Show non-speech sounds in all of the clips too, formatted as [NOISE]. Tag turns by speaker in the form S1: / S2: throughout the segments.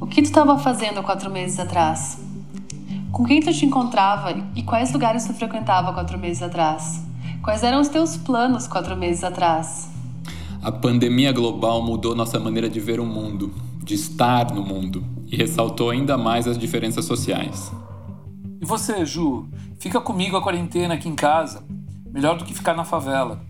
S1: O que tu estava fazendo quatro meses atrás? Com quem tu te encontrava e quais lugares tu frequentava quatro meses atrás? Quais eram os teus planos quatro meses atrás?
S2: A pandemia global mudou nossa maneira de ver o mundo, de estar no mundo, e ressaltou ainda mais as diferenças sociais.
S3: E você, Ju? Fica comigo a quarentena aqui em casa. Melhor do que ficar na favela.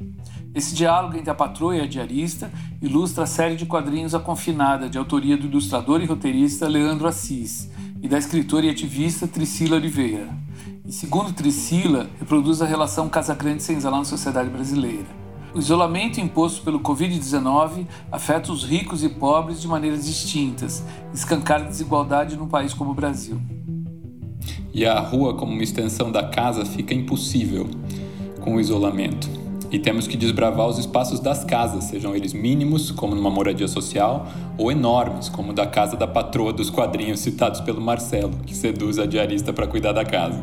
S3: Esse diálogo entre a patroa e a diarista ilustra a série de quadrinhos A Confinada, de autoria do ilustrador e roteirista Leandro Assis e da escritora e ativista Tricila Oliveira. E segundo Tricila, reproduz a relação Casa Grande senzala na sociedade brasileira. O isolamento imposto pelo Covid-19 afeta os ricos e pobres de maneiras distintas, escancara a desigualdade num país como o Brasil.
S2: E a rua, como uma extensão da casa, fica impossível com o isolamento. E temos que desbravar os espaços das casas, sejam eles mínimos, como numa moradia social, ou enormes, como da casa da patroa dos quadrinhos citados pelo Marcelo, que seduz a diarista para cuidar da casa.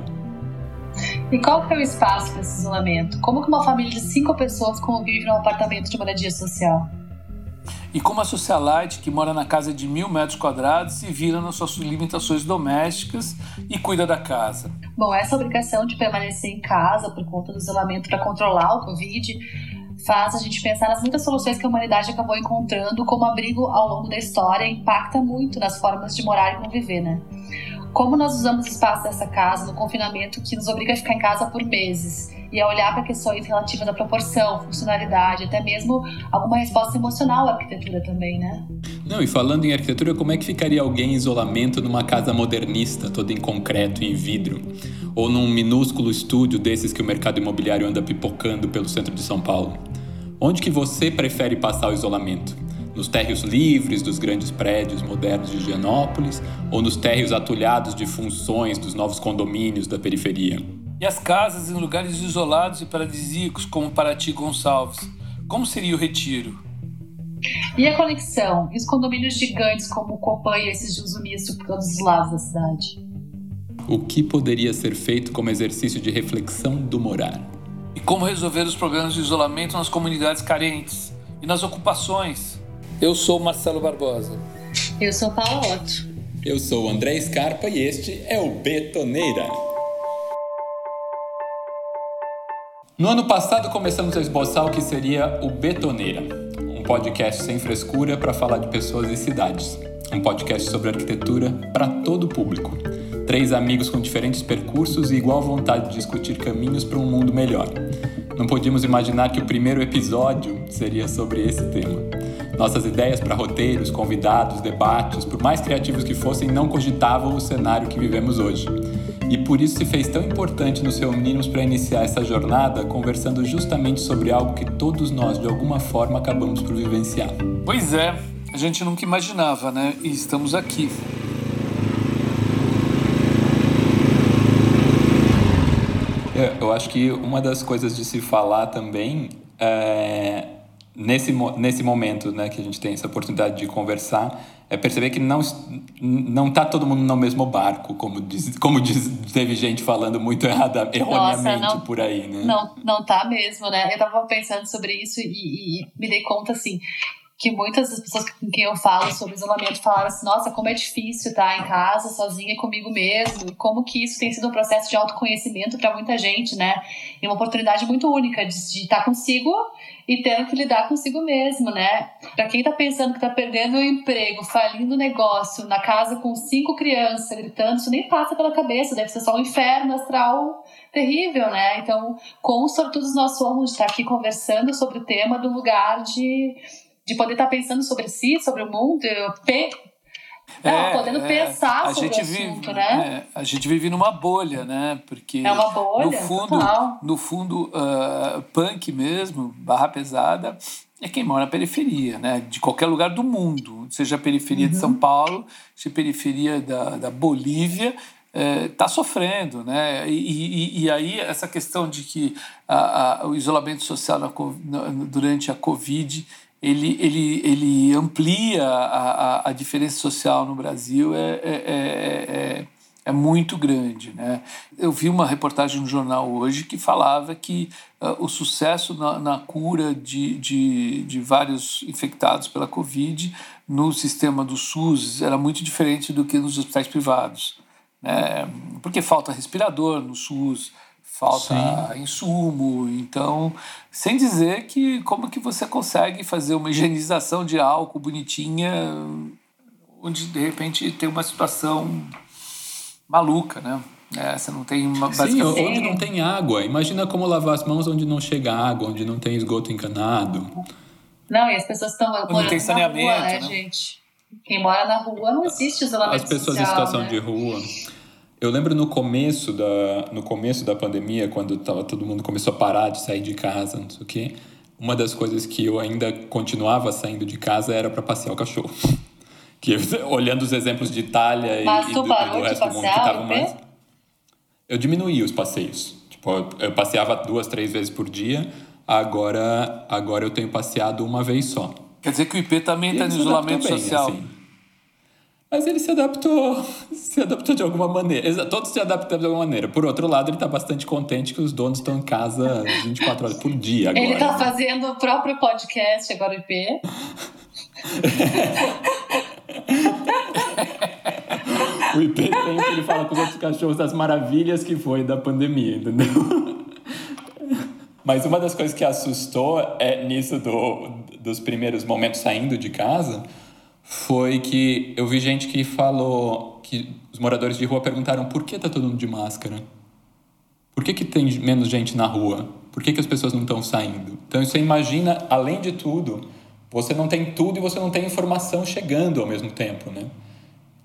S1: E qual que é o espaço para esse isolamento? Como que uma família de cinco pessoas convive num apartamento de moradia social?
S3: E como a socialite que mora na casa de mil metros quadrados se vira nas suas limitações domésticas e cuida da casa?
S1: Bom, essa obrigação de permanecer em casa por conta do isolamento para controlar o Covid faz a gente pensar nas muitas soluções que a humanidade acabou encontrando como abrigo ao longo da história e impacta muito nas formas de morar e conviver, né? como nós usamos o espaço dessa casa no confinamento que nos obriga a ficar em casa por meses e a olhar para questões relativas à proporção, funcionalidade, até mesmo alguma resposta emocional à arquitetura também, né?
S2: Não, e falando em arquitetura, como é que ficaria alguém em isolamento numa casa modernista, toda em concreto e em vidro? Ou num minúsculo estúdio desses que o mercado imobiliário anda pipocando pelo centro de São Paulo? Onde que você prefere passar o isolamento? nos térreos livres dos grandes prédios modernos de Higienópolis ou nos térreos atulhados de funções dos novos condomínios da periferia.
S3: E as casas em lugares isolados e paradisíacos como Paraty Gonçalves. Como seria o retiro?
S1: E a conexão? E os condomínios gigantes como o Copan e esses de uso misto por todos os lados da cidade?
S2: O que poderia ser feito como exercício de reflexão do morar?
S3: E como resolver os problemas de isolamento nas comunidades carentes e nas ocupações? Eu sou Marcelo Barbosa.
S1: Eu sou Paula Otto.
S2: Eu sou André Scarpa e este é o Betoneira. No ano passado começamos a esboçar o que seria o Betoneira, um podcast sem frescura para falar de pessoas e cidades. Um podcast sobre arquitetura para todo o público. Três amigos com diferentes percursos e igual vontade de discutir caminhos para um mundo melhor. Não podíamos imaginar que o primeiro episódio seria sobre esse tema. Nossas ideias para roteiros, convidados, debates, por mais criativos que fossem, não cogitavam o cenário que vivemos hoje. E por isso se fez tão importante nos reunirmos para iniciar essa jornada conversando justamente sobre algo que todos nós, de alguma forma, acabamos por vivenciar.
S3: Pois é, a gente nunca imaginava, né? E estamos aqui.
S2: É, eu acho que uma das coisas de se falar também é nesse, nesse momento né, que a gente tem essa oportunidade de conversar, é perceber que não não está todo mundo no mesmo barco, como diz, como diz, teve gente falando muito [LAUGHS] errada, erroneamente Nossa, não, por aí, né?
S1: Não, não tá mesmo, né? Eu estava pensando sobre isso e, e, me dei conta, assim, que muitas das pessoas com quem eu falo sobre isolamento falaram assim, nossa, como é difícil estar em casa, sozinha comigo mesmo, como que isso tem sido um processo de autoconhecimento para muita gente, né? E uma oportunidade muito única de, de estar consigo e tendo que lidar consigo mesmo, né? Para quem tá pensando que tá perdendo o emprego, falindo o negócio, na casa com cinco crianças gritando, isso nem passa pela cabeça, deve ser só um inferno astral terrível, né? Então, com sortudos nós somos de estar aqui conversando sobre o tema do lugar de, de poder estar pensando sobre si, sobre o mundo, não, é, podendo é, pensar a sobre gente o assunto,
S3: vive,
S1: né?
S3: É, a gente vive numa bolha, né? Porque
S1: é uma bolha,
S3: no fundo,
S1: total.
S3: no fundo, uh, punk mesmo, barra pesada, é quem mora na periferia, né? De qualquer lugar do mundo, seja a periferia uhum. de São Paulo, seja a periferia da, da Bolívia, está é, sofrendo, né? E, e, e, aí essa questão de que a, a, o isolamento social na, na, durante a Covid ele, ele, ele amplia a, a, a diferença social no Brasil é, é, é, é, é muito grande. Né? Eu vi uma reportagem no jornal hoje que falava que uh, o sucesso na, na cura de, de, de, vários infectados pela Covid no sistema do SUS era muito diferente do que nos hospitais privados. Né? Porque falta respirador no SUS, falta Sim. insumo, então, sem dizer que como que você consegue fazer uma higienização de álcool bonitinha, onde de repente tem uma situação maluca, né? É, você não tem uma
S2: Sim, onde não tem água. Imagina como lavar as mãos onde não chega água, onde não tem esgoto encanado.
S1: Não, e as pessoas estão
S3: morando não tem saneamento,
S1: na rua, né, né, gente? Quem mora na rua não existe isolamento
S2: As pessoas
S1: social,
S2: em situação
S1: né?
S2: de rua. Eu lembro no começo da, no começo da pandemia, quando tava, todo mundo começou a parar de sair de casa, não sei o quê. Uma das coisas que eu ainda continuava saindo de casa era para passear o cachorro. [LAUGHS] que olhando os exemplos de Itália
S1: Mas
S2: e,
S1: tu
S2: do, do resto
S1: de
S2: do mundo que
S1: passear,
S2: mais. Eu diminuí os passeios. Tipo, eu, eu passeava duas, três vezes por dia. Agora, agora eu tenho passeado uma vez só.
S3: Quer dizer que o IP também está no isolamento bem, social. Assim.
S2: Mas ele se adaptou, [LAUGHS] se adaptou de alguma maneira. Todos se adaptam de alguma maneira. Por outro lado, ele está bastante contente que os donos estão em casa 24 horas por dia agora.
S1: Ele está fazendo o próprio podcast agora, IP. [LAUGHS]
S2: o IP tem que ele fala com os outros cachorros das maravilhas que foi da pandemia, entendeu? [LAUGHS] Mas uma das coisas que assustou é nisso do, dos primeiros momentos saindo de casa foi que eu vi gente que falou que os moradores de rua perguntaram por que tá todo mundo de máscara? Por que, que tem menos gente na rua? Por que, que as pessoas não estão saindo? Então você imagina, além de tudo, você não tem tudo e você não tem informação chegando ao mesmo tempo, né?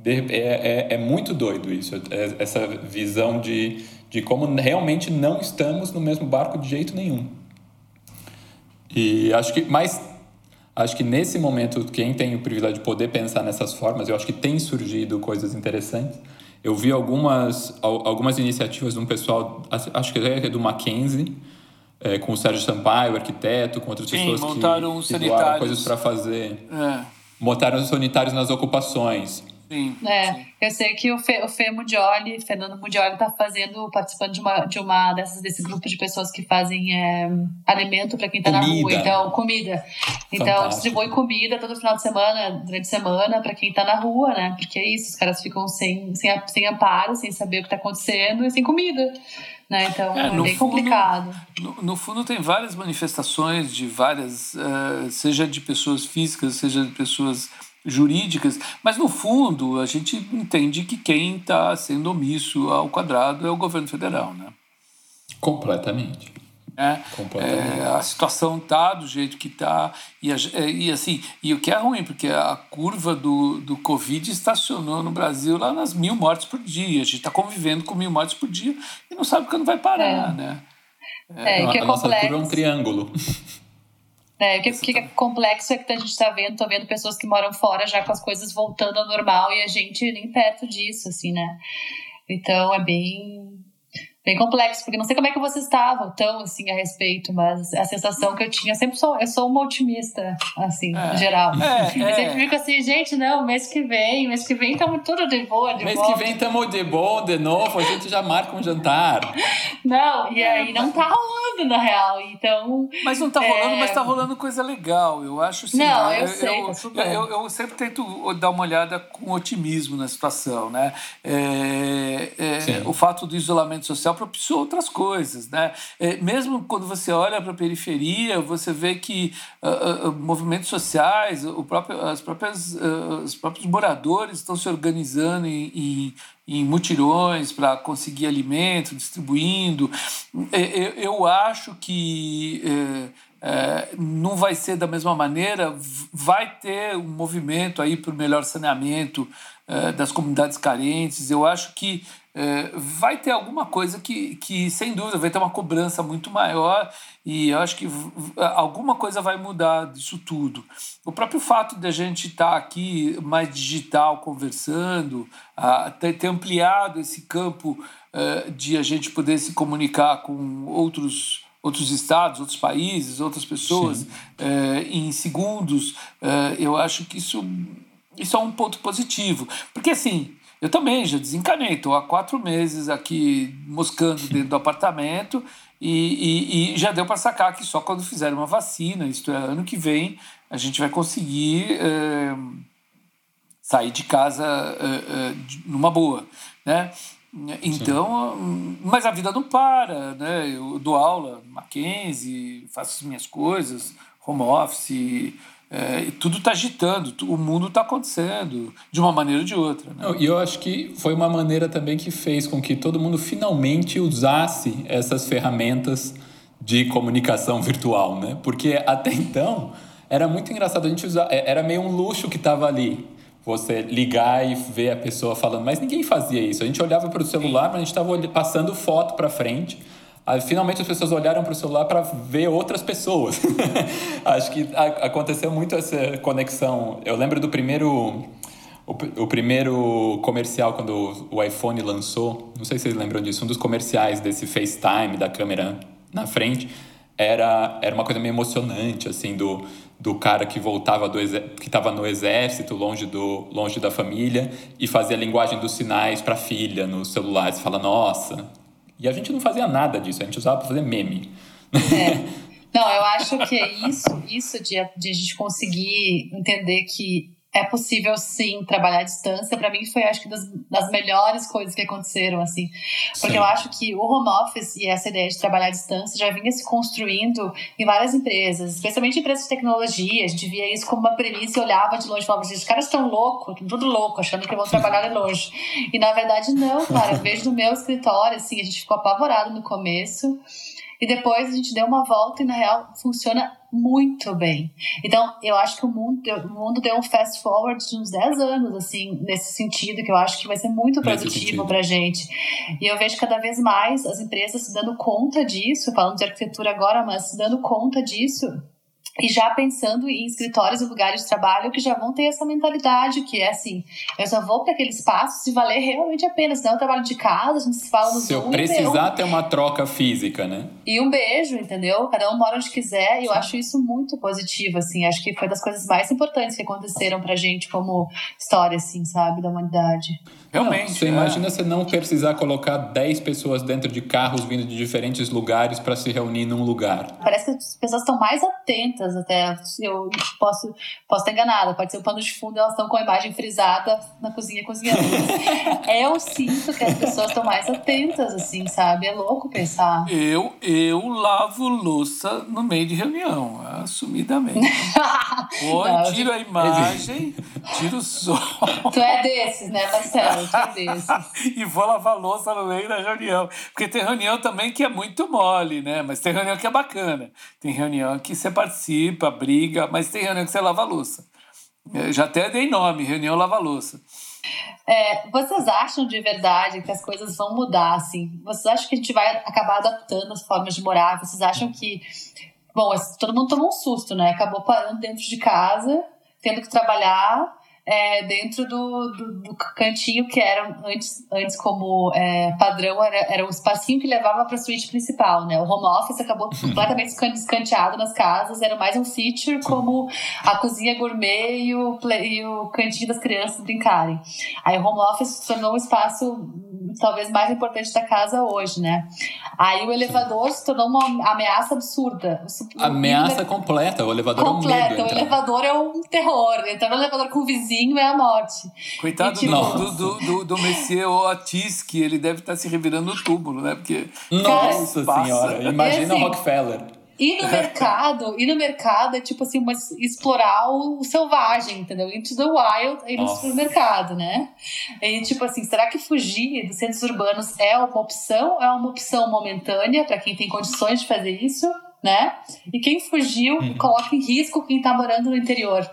S2: É, é, é muito doido isso, é, essa visão de, de como realmente não estamos no mesmo barco de jeito nenhum. E acho que, mas acho que nesse momento, quem tem o privilégio de poder pensar nessas formas, eu acho que tem surgido coisas interessantes. Eu vi algumas, algumas iniciativas de um pessoal, acho que é do Mackenzie, é, com o Sérgio Sampaio, arquiteto, com outras
S3: Sim,
S2: pessoas
S3: montaram
S2: que, que doaram coisas para fazer. É. Montaram os sanitários nas ocupações.
S3: Sim,
S1: é,
S3: sim.
S1: eu sei que o Fê, o Fê Mudioli, Fernando Mudioli, está fazendo, participando de uma, de uma dessas, desse grupo de pessoas que fazem é, alimento para quem está na rua, então, comida. Então, Fantástico. distribui comida todo final de semana, durante a semana, para quem está na rua, né? Porque é isso, os caras ficam sem, sem, sem amparo, sem saber o que está acontecendo e sem comida. Né? Então é, é bem fundo, complicado.
S3: No, no, fundo, tem várias manifestações de várias, uh, seja de pessoas físicas, seja de pessoas jurídicas, mas no fundo a gente entende que quem está sendo omisso ao quadrado é o governo federal, né?
S2: Completamente.
S3: É, Completamente. É, a situação tá do jeito que tá e, é, e assim e o que é ruim porque a curva do, do covid estacionou no Brasil lá nas mil mortes por dia a gente está convivendo com mil mortes por dia e não sabe quando vai parar
S1: é.
S3: né
S1: é, é que é
S2: a
S1: complexo.
S2: nossa curva é um triângulo
S1: É, o que, que, é complexo é que a gente está vendo, tô vendo pessoas que moram fora já com as coisas voltando ao normal e a gente nem perto disso, assim, né? Então é bem bem complexo, porque não sei como é que vocês estavam tão assim a respeito, mas a sensação que eu tinha, eu sempre sou, eu sou uma otimista, assim,
S3: é,
S1: em geral.
S3: É, [LAUGHS]
S1: eu sempre fico assim, gente, não, mês que vem, mês que vem estamos tudo de boa, de
S2: mês
S1: boa.
S2: que vem estamos de bom de novo, a gente já marca um jantar.
S1: Não, e aí não tá rolando, na real, então...
S3: Mas não tá rolando, é... mas tá rolando coisa legal, eu acho assim...
S1: Não, eu, eu sei,
S3: eu,
S1: tá
S3: eu, eu, sempre tento dar uma olhada com otimismo na situação, né? É, é o fato do isolamento social propiciou outras coisas, né? É, mesmo quando você olha para a periferia, você vê que uh, uh, movimentos sociais, o próprio, as próprias, uh, os próprios moradores estão se organizando em, em, em mutirões para conseguir alimento, distribuindo. Eu, eu acho que é, não vai ser da mesma maneira, vai ter um movimento aí para o melhor saneamento é, das comunidades carentes. Eu acho que é, vai ter alguma coisa que, que, sem dúvida, vai ter uma cobrança muito maior e eu acho que alguma coisa vai mudar disso tudo. O próprio fato de a gente estar tá aqui mais digital, conversando, a, ter, ter ampliado esse campo é, de a gente poder se comunicar com outros outros estados, outros países, outras pessoas é, em segundos, é, eu acho que isso, isso é um ponto positivo. Porque, assim, Eu também já desencanei, estou há quatro meses aqui moscando dentro do apartamento e, e, e já deu para sacar que só quando fizer uma vacina, isto é, ano que vem, a gente vai conseguir é, sair de casa é, é, numa boa, né? Então, Sim. mas a vida não para, né? Eu dou aula, Mackenzie, faço as minhas coisas, home office, é, tudo está agitando, o mundo está acontecendo de uma maneira ou de outra.
S2: Né? E eu acho que foi uma maneira também que fez com que todo mundo finalmente usasse essas ferramentas de comunicação virtual, né? Porque até [LAUGHS] então era muito engraçado a gente usar, é, era meio um luxo que estava ali. Você ligar e ver a pessoa falando, mas ninguém fazia isso. A gente olhava para o celular, mas a gente estava passando foto para frente Aí, finalmente as pessoas olharam para o celular para ver outras pessoas. [LAUGHS] Acho que aconteceu muito essa conexão. Eu lembro do primeiro o, o, primeiro comercial quando o iPhone lançou, não sei se vocês lembram disso, um dos comerciais desse FaceTime da câmera na frente era, era uma coisa meio emocionante assim do, do cara que voltava do que estava no exército longe do longe da família e fazia a linguagem dos sinais para a filha no celular. Você fala nossa e a gente não fazia nada disso, a gente usava para fazer meme.
S1: É. [LAUGHS] Não, eu acho que é isso, isso de, de a gente conseguir entender que é possível sim trabalhar à distância. Para mim foi acho que das, das, melhores coisas que aconteceram assim, porque sim. eu acho que o home office e essa ideia de trabalhar à distância já vinha se construindo em várias empresas, especialmente empresas de tecnologia. A gente via isso como uma premissa e olhava de longe e falava: os caras estão loucos, tudo louco, achando que vão trabalhar de longe. E na verdade não, cara. Eu vejo no meu escritório assim, a gente ficou apavorado no começo. E depois a gente deu uma volta e na real funciona muito bem. Então, eu acho que o mundo, o mundo deu um fast forward de uns 10 anos, assim, nesse sentido, que eu acho que vai ser muito produtivo para gente. E eu vejo cada vez mais as empresas dando conta disso, falando de arquitetura agora, mas dando conta disso e já pensando em escritórios e lugares de trabalho que já vão ter essa mentalidade, que é assim, eu só vou para aquele espaço se valer realmente a pena, senão eu trabalho de casa, a gente se fala no
S2: Se Zoom, eu precisar ter uma troca física, né?
S1: E um beijo, entendeu? Cada um mora onde quiser, e eu acho isso muito positivo, assim, acho que foi das coisas mais importantes que aconteceram pra gente como história, assim, sabe, da humanidade.
S2: Realmente. Não, você é. imagina você não precisar colocar 10 pessoas dentro de carros vindo de diferentes lugares para se reunir num lugar.
S1: Parece que as pessoas estão mais atentas até. Eu posso, posso estar enganada, pode ser o pano de fundo, elas estão com a imagem frisada na cozinha cozinhando. [LAUGHS] eu sinto que as pessoas estão mais atentas, assim, sabe? É louco pensar.
S3: Eu, eu lavo louça no meio de reunião, assumidamente. [LAUGHS] Ou tiro a imagem, tiro o som.
S1: Tu é desses, né, Marcelo? [LAUGHS]
S3: e vou lavar louça no meio da reunião. Porque tem reunião também que é muito mole, né? Mas tem reunião que é bacana. Tem reunião que você participa, briga, mas tem reunião que você lava louça. Eu já até dei nome, reunião lava louça.
S1: É, vocês acham de verdade que as coisas vão mudar, assim? Vocês acham que a gente vai acabar adaptando as formas de morar? Vocês acham que... Bom, todo mundo tomou um susto, né? Acabou parando dentro de casa, tendo que trabalhar é, dentro do, do, do, cantinho que era antes, antes como é, padrão, era, era o espacinho que levava para a suíte principal, né? O home office acabou completamente escanteado nas casas, era mais um feature como a cozinha gourmet e o, play, e o cantinho das crianças brincarem. Aí o home office se tornou um espaço talvez mais importante da casa hoje, né? Aí o elevador se tornou uma ameaça absurda.
S2: Ameaça completa, o elevador completa, é um medo.
S1: O elevador é um terror. Entrar no elevador com o vizinho é a morte.
S3: Coitado e, tipo, do, do, do, do Messier Otis, que ele deve estar se revirando no túmulo, né? Porque.
S2: Nossa senhora, imagina o Rockefeller.
S1: E no mercado, e no mercado é tipo assim, uma, explorar o, selvagem, entendeu? Into the wild e no supermercado, né? E tipo assim, será que fugir dos centros urbanos é uma opção? É uma opção momentânea para quem tem condições de fazer isso, né? E quem fugiu uhum. coloca em risco quem tá morando no interior.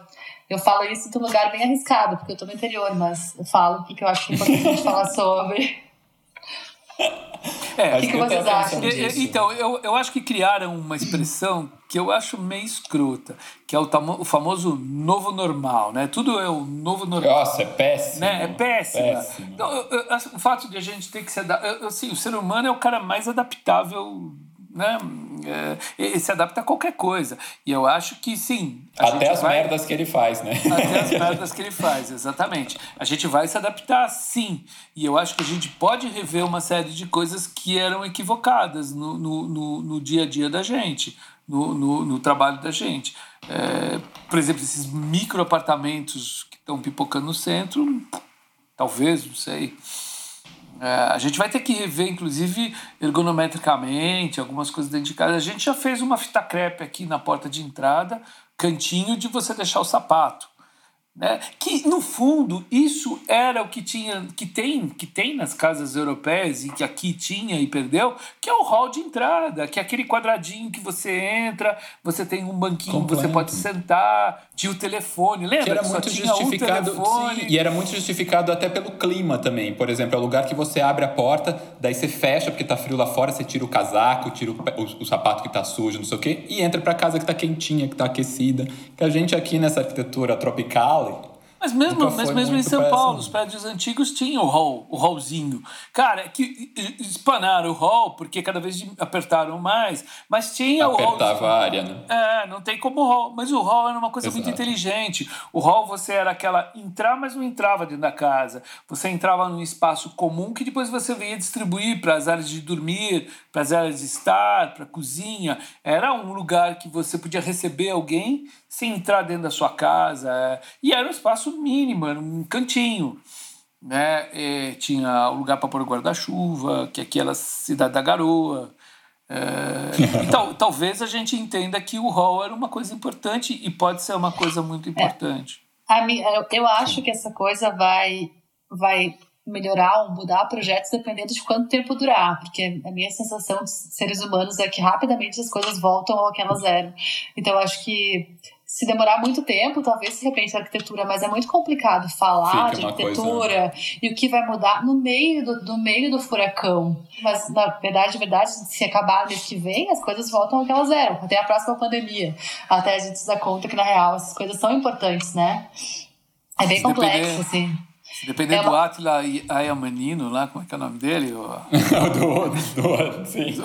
S1: Eu falo isso de um lugar bem arriscado, porque eu tô no interior, mas eu falo porque eu acho que importante [LAUGHS] falar sobre.
S3: É, o que, que vocês acham disso? Então, eu, eu acho que criaram uma expressão que eu acho meio escrota, que é o, o famoso novo normal, né? Tudo é o novo normal.
S2: Nossa, é péssimo.
S3: Né? É péssimo. péssimo. Então, eu, eu, o fato de a gente ter que se adaptar... Assim, o ser humano é o cara mais adaptável né? É, ele se adapta a qualquer coisa. E eu acho que sim.
S2: Até as vai... merdas que ele faz, né?
S3: Até as [LAUGHS] merdas que ele faz, exatamente. A gente vai se adaptar sim. E eu acho que a gente pode rever uma série de coisas que eram equivocadas no, no, no, no dia a dia da gente, no, no, no trabalho da gente. É, por exemplo, esses micro apartamentos que estão pipocando no centro, talvez, não sei. É, a gente vai ter que rever, inclusive, ergonometricamente, algumas coisas dentro de casa. A gente já fez uma fita crepe aqui na porta de entrada, cantinho de você deixar o sapato. Né? Que no fundo isso era o que tinha, que tem, que tem nas casas europeias e que aqui tinha e perdeu, que é o hall de entrada, que é aquele quadradinho que você entra, você tem um banquinho, Completo. você pode sentar, tinha o telefone, lembra?
S2: Que era muito justificado, um sim, e era muito justificado até pelo clima também. Por exemplo, é o lugar que você abre a porta, daí você fecha porque tá frio lá fora, você tira o casaco, tira o, o, o sapato que tá sujo, não sei o quê, e entra para casa que tá quentinha, que tá aquecida. Que a gente aqui nessa arquitetura tropical
S3: mas mesmo, mas mesmo em São péssimo. Paulo, os prédios antigos tinham o hall, o hallzinho. Cara, é que espanaram o hall porque cada vez apertaram mais, mas tinha
S2: Apertava o Apertava a área, né?
S3: É, não tem como o hall. Mas o hall era uma coisa Exato. muito inteligente. O hall você era aquela entrar, mas não entrava dentro da casa. Você entrava num espaço comum que depois você vinha distribuir para as áreas de dormir, para as áreas de estar, para a cozinha. Era um lugar que você podia receber alguém sem entrar dentro da sua casa. É. E era um espaço mínimo, era um cantinho. Né? E tinha o lugar para pôr o guarda-chuva, que é aquela cidade da garoa. É, [LAUGHS] e tal, talvez a gente entenda que o hall era uma coisa importante e pode ser uma coisa muito importante.
S1: É, eu acho que essa coisa vai, vai melhorar ou mudar projetos dependendo de quanto tempo durar, porque a minha sensação de seres humanos é que rapidamente as coisas voltam ao que elas eram. Então, eu acho que se demorar muito tempo, talvez se repense a arquitetura, mas é muito complicado falar Fica de arquitetura coisa... e o que vai mudar no meio do, do meio do furacão. Mas, na verdade, verdade, se acabar mês que vem, as coisas voltam ao que elas eram, até a próxima pandemia. Até a gente se dar conta que, na real, essas coisas são importantes, né? É bem complexo, depender... assim.
S3: Dependendo é uma... do Atila Ayamanino lá, como é que é o nome dele? O... [LAUGHS]
S2: do, do, sim.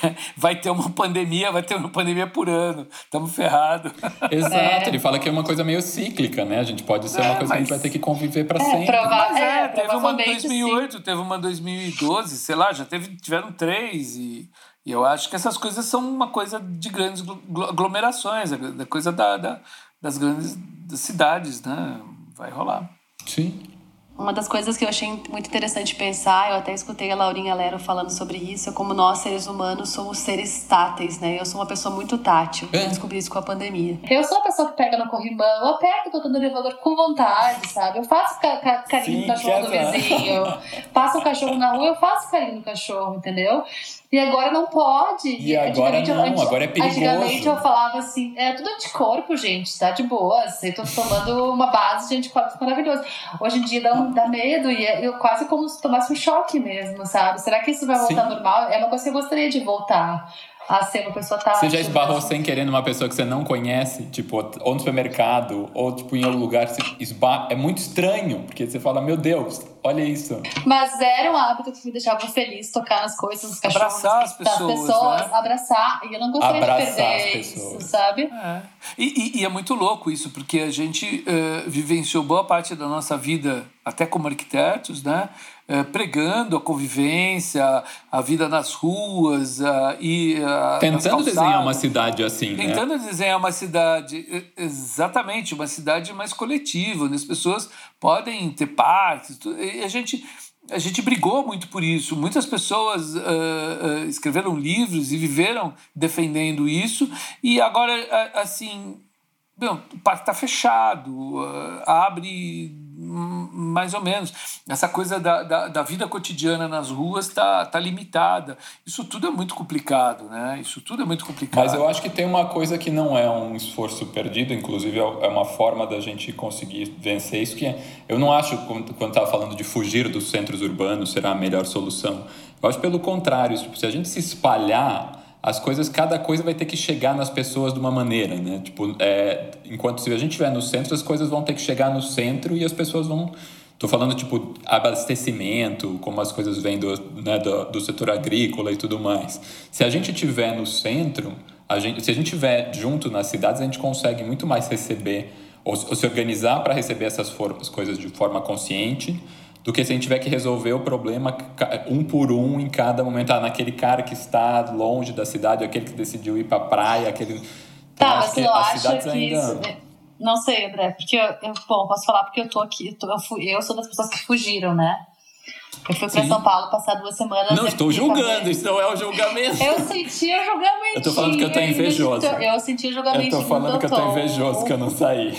S2: [LAUGHS]
S3: Vai ter uma pandemia, vai ter uma pandemia por ano. Estamos ferrados. [LAUGHS]
S2: Exato, é. ele fala que é uma coisa meio cíclica, né? A gente pode ser é, uma coisa mas... que a gente vai ter que conviver para é, sempre.
S3: Prova... Mas é, é teve uma em 2008, sim. teve uma em 2012, sei lá, já teve, tiveram três e... E eu acho que essas coisas são uma coisa de grandes aglomerações, da coisa da, da, das grandes das cidades, né? Vai rolar.
S2: Sim.
S1: Uma das coisas que eu achei muito interessante pensar, eu até escutei a Laurinha Lero falando sobre isso, é como nós, seres humanos, somos seres táteis, né? Eu sou uma pessoa muito tátil. É. Eu descobri isso com a pandemia. Eu sou uma pessoa que pega no corrimão, eu aperto o botão do elevador com vontade, sabe? Eu faço ca ca carinho Sim, no cachorro do vizinho. [LAUGHS] Passo o cachorro na rua, eu faço carinho no cachorro, entendeu? E agora não pode.
S2: E agora não, eu, agora é perigoso.
S1: Antigamente eu falava assim, é tudo anticorpo, gente, tá de boa. Eu tô tomando uma base de anticorpos maravilhoso. Hoje em dia dá, dá medo e é, eu quase como se tomasse um choque mesmo, sabe? Será que isso vai voltar Sim. normal? É uma coisa que eu gostaria de voltar a ser uma pessoa tática.
S2: Você já esbarrou sem querer numa pessoa que você não conhece, tipo, ou no supermercado, ou tipo em algum lugar, esbarra... é muito estranho, porque você fala, meu Deus, olha isso.
S1: Mas era um hábito que me deixava feliz, tocar nas coisas, nos cachorros,
S3: abraçar as pessoas, pessoas
S1: né? abraçar, e eu não gostaria abraçar de perder isso, sabe? É.
S3: E, e, e, é muito louco isso, porque a gente uh, vivenciou boa parte da nossa vida, até como arquitetos, né? É, pregando a convivência, a vida nas ruas uh, e uh,
S2: tentando desenhar uma cidade assim,
S3: né? tentando
S2: né?
S3: desenhar uma cidade exatamente uma cidade mais coletiva, onde as pessoas podem ter partes. E a gente a gente brigou muito por isso. Muitas pessoas uh, uh, escreveram livros e viveram defendendo isso. E agora, assim, bom, o parque está fechado, uh, abre mais ou menos. Essa coisa da, da, da vida cotidiana nas ruas está tá limitada. Isso tudo é muito complicado, né? Isso tudo é muito complicado.
S2: Mas eu acho que tem uma coisa que não é um esforço perdido, inclusive é, é uma forma da gente conseguir vencer isso, que é, eu não acho, quando estava falando de fugir dos centros urbanos, será a melhor solução. Eu acho pelo contrário, se a gente se espalhar as coisas, cada coisa vai ter que chegar nas pessoas de uma maneira, né? Tipo, é, enquanto se a gente estiver no centro, as coisas vão ter que chegar no centro e as pessoas vão Tô falando, tipo, abastecimento, como as coisas vêm do, né, do, do setor agrícola e tudo mais. Se a gente tiver no centro, a gente, se a gente tiver junto nas cidades, a gente consegue muito mais receber, ou, ou se organizar para receber essas for, coisas de forma consciente, do que se a gente tiver que resolver o problema um por um em cada momento. Ah, naquele cara que está longe da cidade, aquele que decidiu ir para a praia, aquele.
S1: Tá, mas você acha que ainda... isso não sei, André, porque eu, eu, bom, posso falar porque eu tô aqui, eu, tô, eu, fui, eu sou das pessoas que fugiram, né? Eu fui para São Paulo passar duas semanas.
S2: Não estou julgando, isso não é o julgamento.
S1: Eu senti o julgamento.
S2: Eu tô falando que eu tô invejoso.
S1: Eu senti o julgamento.
S2: Eu tô falando que eu tô invejoso que eu não saí.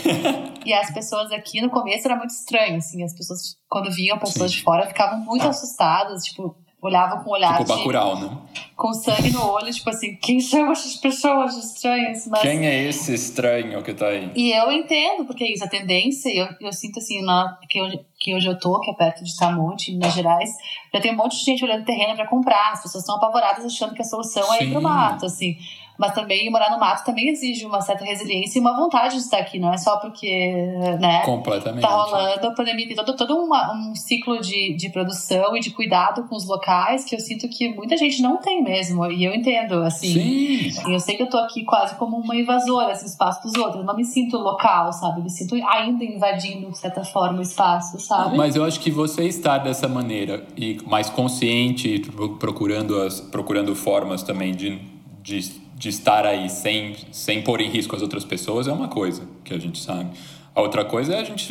S1: E as pessoas aqui no começo era muito estranho, assim, as pessoas quando viam pessoas Sim. de fora ficavam muito assustadas, tipo, olhava com olhar
S2: tipo Bacurau, né?
S1: Com sangue no olho, tipo assim, quem são essas pessoas estranhas?
S2: Mas... Quem é esse estranho que tá aí?
S1: E eu entendo, porque é isso, a tendência, eu, eu sinto assim, na, que, eu, que hoje eu tô, que é perto de Tamonte, em Minas Gerais, já tem um monte de gente olhando terreno para comprar, as pessoas estão apavoradas achando que a solução Sim. é ir pro mato, assim mas também morar no mato também exige uma certa resiliência e uma vontade de estar aqui, não é só porque, né?
S2: Completamente.
S1: Tá rolando a pandemia, tem todo, todo uma, um ciclo de, de produção e de cuidado com os locais que eu sinto que muita gente não tem mesmo, e eu entendo, assim.
S2: Sim.
S1: Eu sei que eu tô aqui quase como uma invasora, assim, espaço dos outros, eu não me sinto local, sabe? Eu me sinto ainda invadindo, de certa forma, o espaço, sabe?
S2: Mas eu acho que você estar dessa maneira e mais consciente, procurando, as, procurando formas também de, de de estar aí sem, sem pôr em risco as outras pessoas é uma coisa que a gente sabe. A outra coisa é a gente,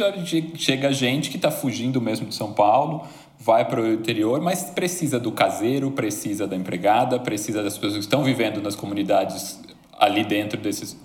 S2: chega gente que está fugindo mesmo de São Paulo, vai para o interior, mas precisa do caseiro, precisa da empregada, precisa das pessoas que estão vivendo nas comunidades ali dentro desses,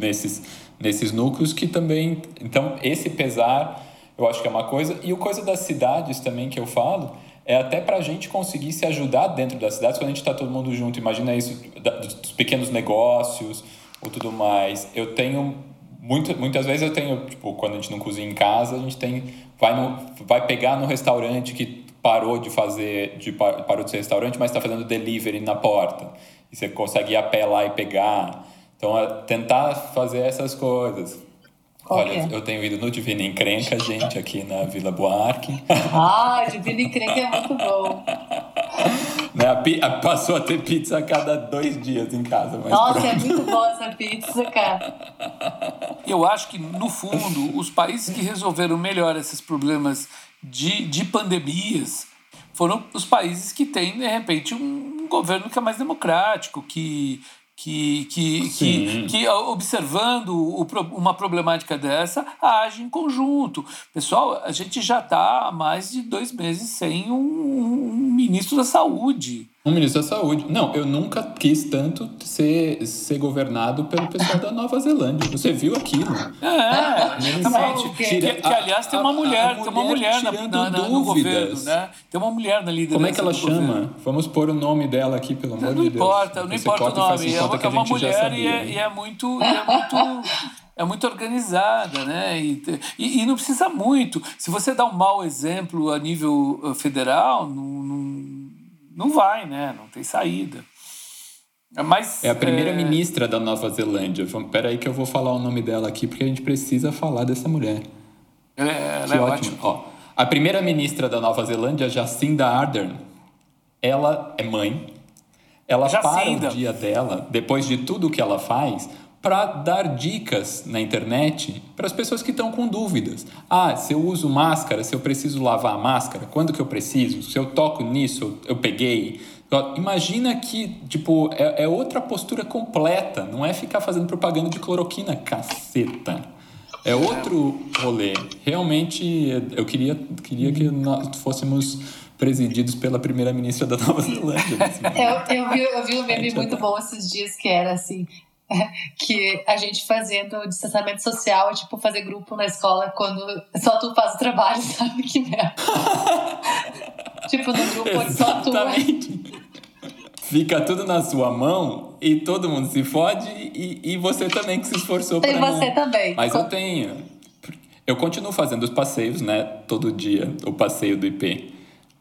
S2: nesses, nesses núcleos que também. Então, esse pesar eu acho que é uma coisa. E o coisa das cidades também que eu falo é até para a gente conseguir se ajudar dentro das cidades quando a gente está todo mundo junto. Imagina isso dos pequenos negócios ou tudo mais. Eu tenho muito, muitas vezes eu tenho tipo quando a gente não cozinha em casa a gente tem vai no, vai pegar no restaurante que parou de fazer de parou de ser restaurante mas está fazendo delivery na porta e você consegue ir a pé lá e pegar. Então é tentar fazer essas coisas. Olha, é? eu tenho ido no Divina Encrenca, gente, aqui na Vila Buarque. [LAUGHS]
S1: Ah, Divina Encrenca é muito bom.
S2: Né, a, a, passou a ter pizza a cada dois dias em casa.
S1: Nossa, pronto. é muito boa essa pizza, cara.
S3: Eu acho que, no fundo, os países que resolveram melhor esses problemas de, de pandemias foram os países que têm, de repente, um governo que é mais democrático, que que, que, que, que, observando o, uma problemática dessa, age em conjunto. Pessoal, a gente já está há mais de dois meses sem um, um ministro da saúde.
S2: Um ministro da Saúde. Não, eu nunca quis tanto ser, ser governado pelo pessoal da Nova Zelândia. Você viu aquilo?
S3: É, exatamente. Que, que, que, aliás, tem uma mulher, a, a tem uma mulher na, na, na, no governo, né? Tem uma mulher na liderança
S2: Como é que ela chama? Governo. Vamos pôr o nome dela aqui, pelo amor
S3: não
S2: de Deus.
S3: Importa, não importa o nome. É uma, é uma mulher e é, e é muito... E é muito é muito organizada, né? E, e, e, não precisa muito. Se você dá um mau exemplo a nível uh, federal, não, não não vai, né? Não tem saída. Mas,
S2: é a primeira-ministra é... da Nova Zelândia. Espera aí que eu vou falar o nome dela aqui, porque a gente precisa falar dessa mulher.
S3: É, ela é ótima.
S2: Ó, a primeira-ministra da Nova Zelândia, Jacinda Ardern, ela é mãe. Ela Jacinda. para o dia dela, depois de tudo que ela faz, para dar dicas na internet para as pessoas que estão com dúvidas. Ah, se eu uso máscara, se eu preciso lavar a máscara, quando que eu preciso? Se eu toco nisso, eu peguei. Imagina que, tipo, é, é outra postura completa, não é ficar fazendo propaganda de cloroquina, caceta. É outro rolê. Realmente, eu queria, queria que nós fôssemos presididos pela primeira-ministra da Nova Zelândia.
S1: eu, [LAUGHS] eu, vi, eu vi um meme muito bom esses dias que era assim: [LAUGHS] que a gente fazendo distanciamento social é tipo fazer grupo na escola quando só tu faz o trabalho, [LAUGHS] sabe? Que merda. [LAUGHS] tipo, no grupo onde só tu. É.
S2: Fica tudo na sua mão e todo mundo se fode e, e você também que se esforçou para
S1: E você não. também.
S2: Mas eu tenho. Eu continuo fazendo os passeios, né? Todo dia, o passeio do IP,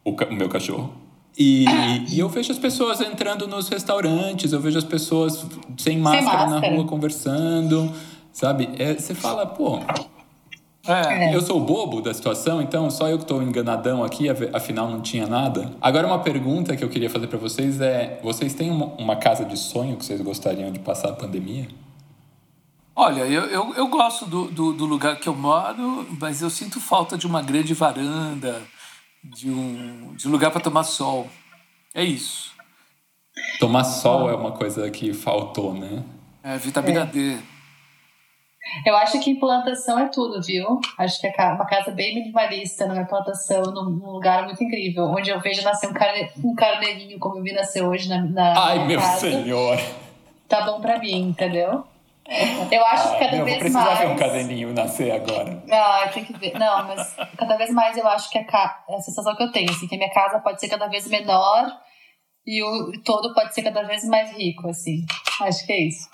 S2: o, o meu cachorro. E, e, eu vejo as pessoas entrando nos restaurantes, eu vejo as pessoas sem máscara, sem máscara. na rua conversando, sabe? É, você fala, pô, É. Eu sou o bobo da situação, então só eu que estou enganadão aqui, afinal não tinha nada. Agora, uma pergunta que eu queria fazer para vocês é: vocês têm uma, uma, casa de sonho que vocês gostariam de passar a pandemia?
S3: Olha, eu, eu, eu gosto do, do, do, lugar que eu moro, mas eu sinto falta de uma grande varanda, de um, de um lugar para tomar sol. É isso.
S2: Tomar sol é uma coisa que faltou, né?
S3: É, vitamina é. D.
S1: Eu acho que plantação é tudo, viu? Acho que é uma casa bem minimalista, não é plantação, num lugar muito incrível, onde eu vejo nascer um, carne, um carneirinho, como eu vi nascer hoje na, na
S2: Ai, meu casa. senhor!
S1: Tá bom pra mim, entendeu? [LAUGHS] Eu acho que cada
S2: meu,
S1: vez
S2: vou
S1: mais.
S2: ver um carneirinho nascer agora.
S1: Ah, tem que ver. Não, mas cada vez mais eu acho que a, ca... a sensação que eu tenho, assim, que a minha casa pode ser cada vez menor e o todo pode ser cada vez mais rico, assim. Acho que é isso.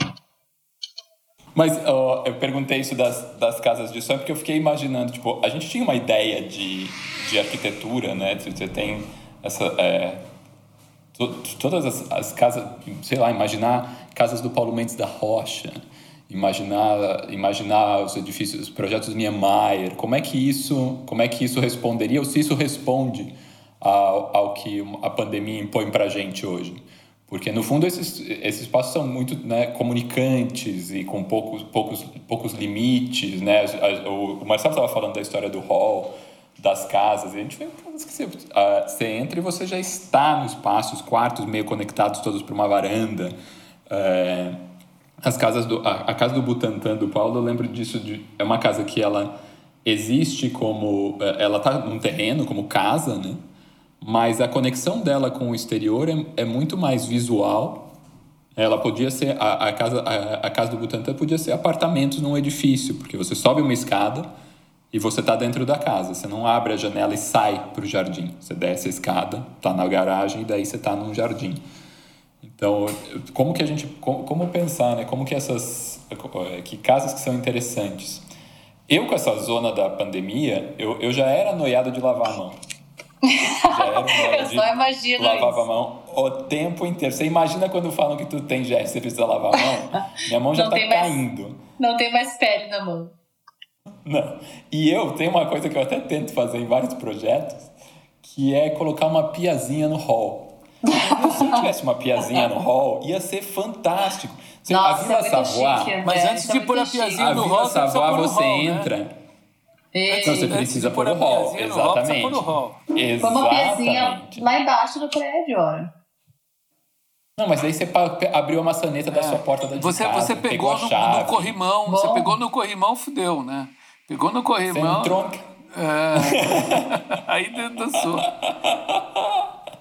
S2: Mas uh, eu perguntei isso das, das casas de sonho porque eu fiquei imaginando, tipo, a gente tinha uma ideia de, de arquitetura, né? Você tem essa... É, to, todas as, as casas, sei lá, imaginar casas do Paulo Mendes da Rocha, imaginar imaginar os edifícios, os projetos Niemeyer, como é que isso, como é que isso responderia ou se isso responde ao, ao que a pandemia impõe para a gente hoje? Porque, no fundo, esses, esses espaços são muito né, comunicantes e com poucos, poucos, poucos limites. Né? O, Marcelo estava falando da história do hall, das casas. E a gente vê que você, uh, você entra e você já está no espaço, os quartos meio conectados todos para uma varanda. É, as casas do, a, a, casa do Butantã, do Paulo, eu lembro disso. De, é uma casa que ela existe como... É, ela está num terreno como casa, né? mas a conexão dela com o exterior é, é muito mais visual. Ela podia ser a, a casa a, a, casa do Butantã podia ser apartamentos num edifício, porque você sobe uma escada e você está dentro da casa. Você não abre a janela e sai para o jardim. Você desce a escada, está na garagem e daí você está num jardim. Então, como que a gente como, como pensar, né? Como que essas que casas que são interessantes. Eu com essa zona da pandemia, eu, eu já era noiado de lavar a mão.
S1: Já era [LAUGHS] Eu só imagino
S2: Lavava
S1: isso.
S2: a mão o tempo inteiro. Você imagina quando falam que tu tem gesto, você precisa lavar a mão? [LAUGHS] Minha mão já não tá caindo.
S1: Mais, não tem mais pele na mão.
S2: Não. E eu tenho uma coisa que eu até tento fazer em vários projetos, que é colocar uma piazinha no hall. Se eu tivesse uma piazinha no hall, ia ser fantástico.
S1: Você, Nossa, a Vila é Savoie,
S3: chique, mas é, antes de pôr a piazinha no hall,
S2: você, você
S3: hall,
S2: entra.
S3: Né?
S2: Então você precisa pôr o hall, exatamente. Hall, hall.
S1: Exatamente. Põe uma piazinha lá embaixo do prédio, olha.
S2: Não, mas aí você abriu a maçaneta é. da sua porta da
S3: você,
S2: casa,
S3: você pegou, pegou no, no, corrimão, Bom. você pegou no corrimão, fudeu, né? Pegou no corrimão.
S2: Você entrou...
S3: É. [LAUGHS] aí dançou.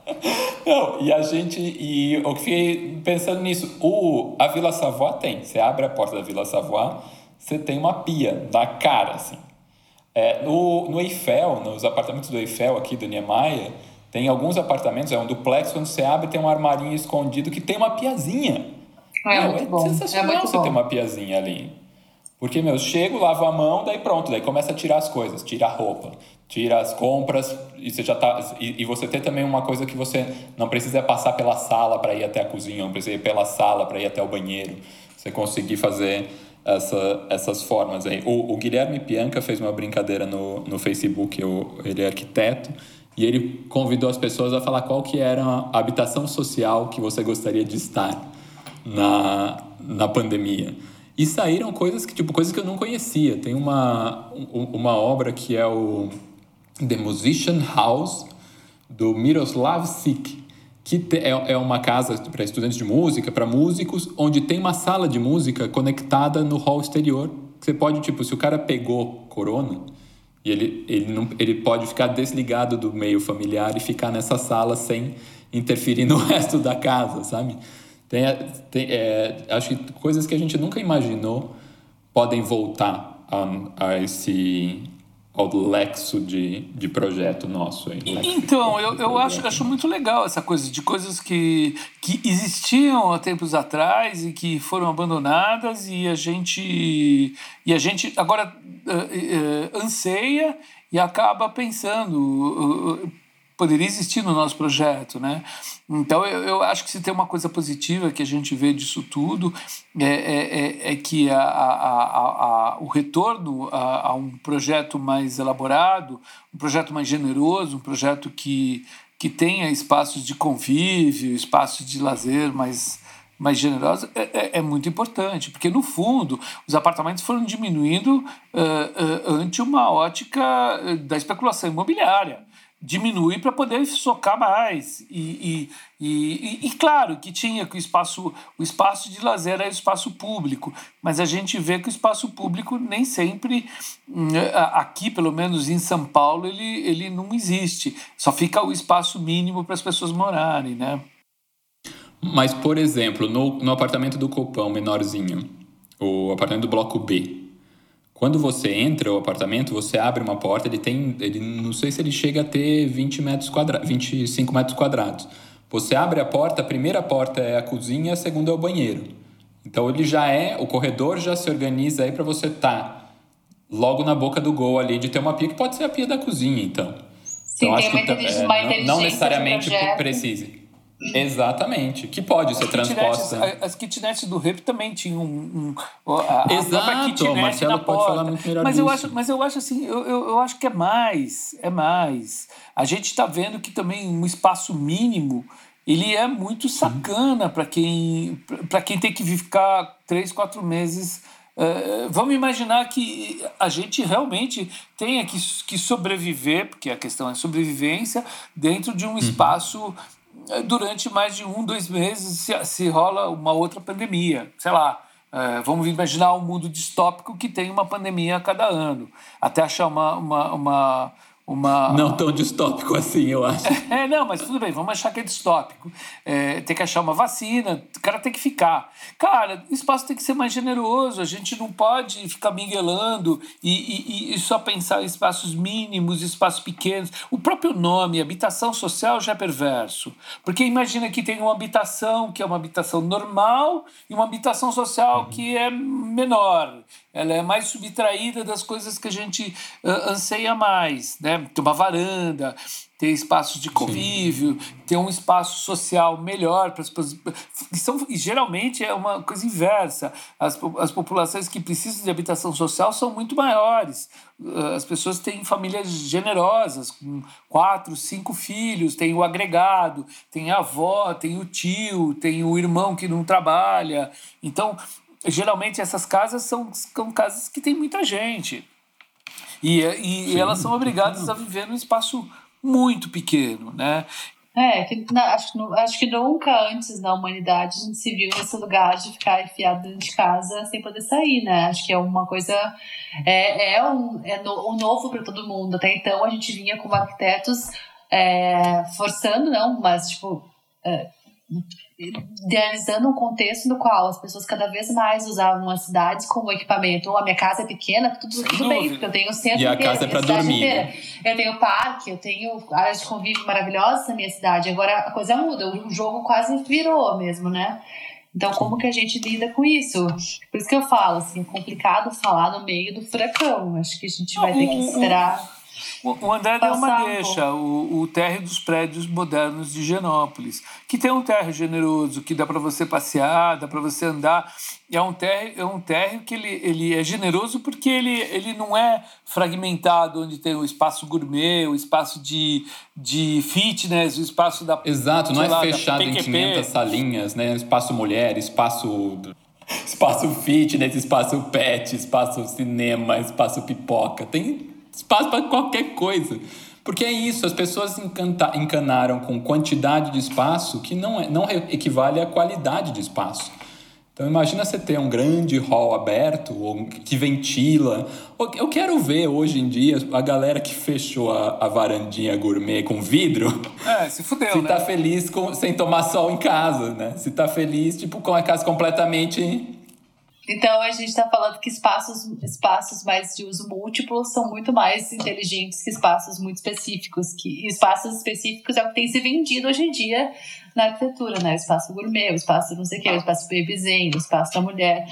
S3: [LAUGHS]
S2: Não, e a gente. E eu fiquei pensando nisso. O, a Vila Savoie tem. Você abre a porta da Vila Savoie, você tem uma pia na cara, assim. É, no, no Eiffel, nos apartamentos do Eiffel aqui do Niemeyer, tem alguns apartamentos, é um duplex, quando você abre tem um armarinho escondido que tem uma piazinha.
S1: É, muito é bom.
S2: sensacional
S1: é muito
S2: você
S1: bom.
S2: ter uma piazinha ali. Porque, meu, chego, lavo a mão, daí pronto, daí começa a tirar as coisas, tira a roupa, tira as compras, e você já tá. E, e você tem também uma coisa que você não precisa passar pela sala para ir até a cozinha, não precisa ir pela sala para ir até o banheiro. Você conseguir fazer essa, essas formas aí. O, o, Guilherme Pianca fez uma brincadeira no, no Facebook, eu, ele é arquiteto, e ele convidou as pessoas a falar qual que era a habitação social que você gostaria de estar na, na pandemia. E saíram coisas que, tipo, coisas que eu não conhecia. Tem uma, uma obra que é o The Musician House, do Miroslav Sik que é, é uma casa para estudantes de música, para músicos, onde tem uma sala de música conectada no hall exterior. Você pode, tipo, se o cara pegou corona, e ele, ele, não, ele pode ficar desligado do meio familiar e ficar nessa sala sem interferir no [LAUGHS] resto da casa, sabe? Tem, tem é, acho que coisas que a gente nunca imaginou podem voltar a, a esse ao lexo de, de projeto nosso.
S3: Então, eu, eu acho, acho muito legal essa coisa de coisas que, que existiam há tempos atrás e que foram abandonadas e a gente e a gente agora uh, uh, anseia e acaba pensando uh, poderia existir no nosso projeto, né? Então eu, eu acho que se tem uma coisa positiva que a gente vê disso tudo é, é, é, é que a, a, a, o retorno a, um projeto mais elaborado, um projeto mais generoso, um projeto que, que tenha espaços de convívio, espaços de lazer mais mais generosos é, é, é, muito importante, porque no fundo os apartamentos foram diminuindo uh, uh, ante uma ótica da especulação imobiliária diminui para poder socar mais. E, e, e, e, claro que tinha que o espaço, o espaço de lazer era o espaço público, mas a gente vê que o espaço público nem sempre, hum, aqui pelo menos em São Paulo, ele, ele não existe. Só fica o espaço mínimo para as pessoas morarem, né?
S2: Mas, por exemplo, no, no apartamento do Copão, menorzinho, o apartamento do bloco B, quando você entra o apartamento, você abre uma porta, ele tem, ele não sei se ele chega a ter 20 metros quadrados, 25 metros quadrados. Você abre a porta, a primeira porta é a cozinha, a segunda é o banheiro. Então ele já é, o corredor já se organiza aí para você estar tá logo na boca do gol ali de ter uma pia que pode ser a pia da cozinha, então.
S1: Sim, então, acho que é,
S2: não, não necessariamente precise. Exatamente, que pode as ser transposta.
S3: As kitnets do REP também tinham um.
S2: um a, Exato, o Marcelo pode falar muito melhor
S3: mas
S2: disso.
S3: Eu acho, mas eu acho assim, eu, eu, eu acho que é mais, é mais. A gente está vendo que também um espaço mínimo ele é muito sacana para quem, para quem tem que ficar três, quatro meses. Uh, vamos imaginar que a gente realmente tenha que, que sobreviver, porque a questão é sobrevivência, dentro de um uhum. espaço durante mais de um, dois meses, se, se rola uma outra pandemia. Sei lá, é, vamos imaginar um mundo distópico que tem uma pandemia a cada ano, até achar uma, uma, uma uma.
S2: Não tão distópico assim, eu acho. [LAUGHS]
S3: É, não, mas tudo bem, vamos achar que é distópico. É, tem que achar uma vacina, o cara tem que ficar. Cara, o espaço tem que ser mais generoso, a gente não pode ficar miguelando e, e, e só pensar em espaços mínimos, espaços pequenos. O próprio nome, habitação social, já é perverso. Porque imagina que tem uma habitação que é uma habitação normal e uma habitação social que é menor ela é mais subtraída das coisas que a gente uh, anseia mais, né? Ter uma varanda, ter espaços de convívio, Sim. ter um espaço social melhor para as pessoas. São, geralmente é uma coisa inversa. As, as populações que precisam de habitação social são muito maiores. As pessoas têm famílias generosas, com quatro, cinco filhos, tem o agregado, tem a avó, tem o tio, tem o irmão que não trabalha. Então, geralmente essas casas são, são casas que tem muita gente. E, e Sim, elas são obrigadas a viver num espaço muito pequeno, né?
S1: É, que, não, acho, acho que nunca antes na humanidade a gente se viu nesse lugar de ficar enfiado dentro de casa sem poder sair, né? Acho que é uma coisa. É, é, um, é no, um novo para todo mundo. Até então a gente vinha como arquitetos é, forçando, não, mas tipo. É, idealizando um contexto no qual as pessoas cada vez mais usavam as cidades como equipamento. Ou a minha casa é pequena, tudo, tudo bem, porque eu tenho o centro
S2: E a inteiro, casa é para dormir. Né?
S1: Eu tenho parque, eu tenho áreas de convívio maravilhosas na minha cidade. Agora a coisa muda, o jogo quase virou mesmo, né? Então, como que a gente lida com isso? Por isso que eu falo, assim, é complicado falar no meio do furacão. Acho que a gente vai ter que esperar
S3: o André deu uma deixa, o, o térreo dos prédios modernos de Genópolis, que tem um térreo generoso, que dá para você passear, dá para você andar. É um térreo, é um térreo que ele, ele é generoso porque ele, ele não é fragmentado, onde tem o espaço gourmet, o espaço de, de fitness, o espaço da.
S2: Exato, não é lá, fechado em 500 salinhas, né? Espaço mulher, espaço espaço fitness, espaço pet, espaço cinema, espaço pipoca. Tem espaço para qualquer coisa. Porque é isso, as pessoas encanta, encanaram com quantidade de espaço que não, é, não equivale à qualidade de espaço. Então imagina você ter um grande hall aberto, ou que ventila. Eu quero ver hoje em dia a galera que fechou a, a varandinha gourmet com vidro.
S3: É, se fudeu,
S2: se
S3: né?
S2: tá feliz com, sem tomar sol em casa, né? Se tá feliz, tipo, com a casa completamente
S1: então a gente está falando que espaços, espaços mais de uso múltiplo são muito mais inteligentes que espaços muito específicos. Que espaços específicos é o que tem se vendido hoje em dia na arquitetura, né? O espaço gourmet, o espaço não sei o quê, o espaço babyzen, o espaço da mulher.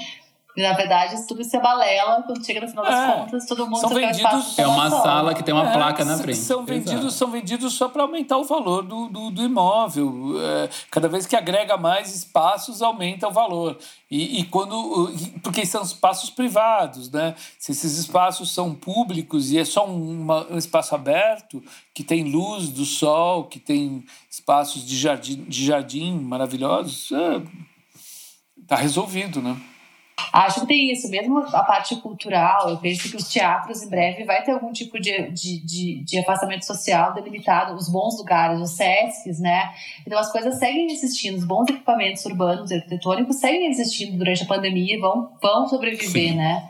S1: Na verdade, tudo isso é balela, quando chega no final das
S3: É.
S1: contas, todo mundo
S3: São
S1: só quer
S3: vendidos-
S1: espaço
S2: É uma sala que tem uma
S3: É,
S2: placa na frente.
S3: São
S2: Exato.
S3: vendidos, são vendidos só para aumentar o valor do, do, do imóvel. É, cada vez que agrega mais espaços, aumenta o valor. E, e quando. Porque são espaços privados, né? Se esses espaços são públicos e é só uma- um espaço aberto, que tem luz do sol, que tem espaços de jardim, de jardim maravilhosos, está resolvido, né?
S1: Acho que tem isso, mesmo a parte cultural, eu penso que os teatros em breve vai ter algum tipo de, de, de, de afastamento social delimitado, os bons lugares, os SESCs, né? Então as coisas seguem existindo, os bons equipamentos urbanos e arquitetônicos seguem existindo durante a pandemia e vão, vão sobreviver,
S2: Sim.
S1: né?